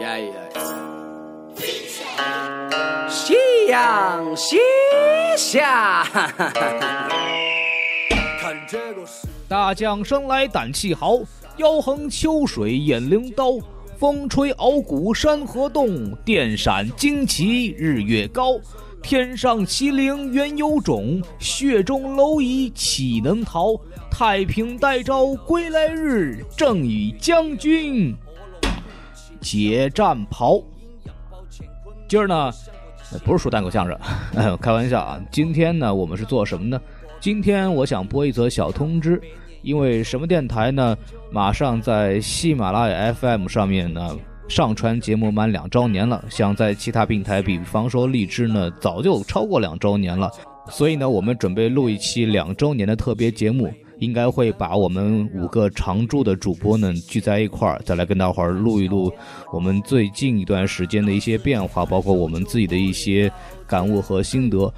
呀呀！夕阳西下，大将生来胆气豪，腰横秋水，眼灵刀。风吹傲骨，山河动；电闪旌旗，日月高。天上麒麟原有种，血中蝼蚁岂能逃？太平待诏归来日，正与将军解战袍。今儿呢，不是说单口相声，开玩笑啊。今天呢，我们是做什么呢？今天我想播一则小通知，因为什么电台呢？马上在喜马拉雅 FM 上面呢上传节目满两周年了。像在其他平台，比方说荔枝呢，早就超过两周年了。所以呢，我们准备录一期两周年的特别节目，应该会把我们五个常驻的主播呢聚在一块儿，再来跟大伙儿录一录我们最近一段时间的一些变化，包括我们自己的一些感悟和心得。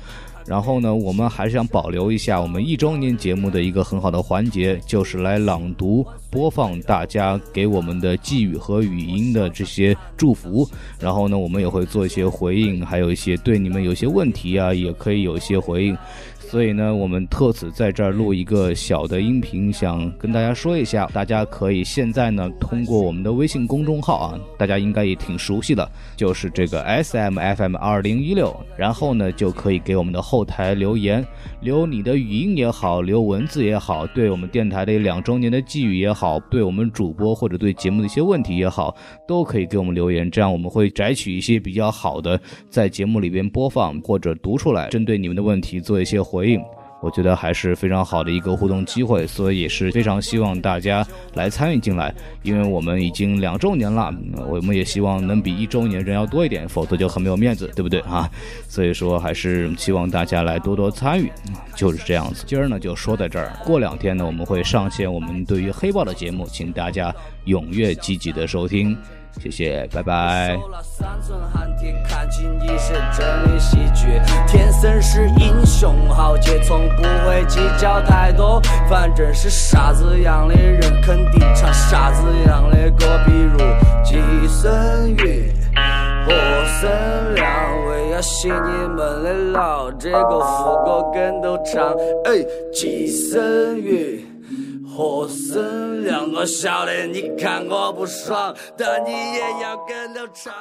然后呢，我们还是想保留一下我们一周年节目的一个很好的环节，就是来朗读、播放大家给我们的寄语和语音的这些祝福。然后呢，我们也会做一些回应，还有一些对你们有些问题啊，也可以有一些回应。所以呢，我们特此在这儿录一个小的音频，想跟大家说一下。大家可以现在呢，通过我们的微信公众号啊，大家应该也挺熟悉的，就是这个 S M F M 二零一六，然后呢，就可以给我们的后台留言，留你的语音也好，留文字也好，对我们电台的两周年的寄语也好，对我们主播或者对节目的一些问题也好，都可以给我们留言，这样我们会摘取一些比较好的，在节目里边播放或者读出来，针对你们的问题做一些回。应，我觉得还是非常好的一个互动机会，所以也是非常希望大家来参与进来，因为我们已经两周年了，我们也希望能比一周年人要多一点，否则就很没有面子，对不对啊？所以说还是希望大家来多多参与，就是这样子。今儿呢就说在这儿，过两天呢我们会上线我们对于黑豹的节目，请大家踊跃积极的收听。谢谢，拜拜。天生是英雄豪杰，从不会计较太多。反正是啥子样的人，肯定唱啥子样的歌。比如季生月，何生亮，为要洗你们的脑，这个副歌跟都唱。哎，季生月。何生亮，我晓得你看我不爽，但你也要跟着唱。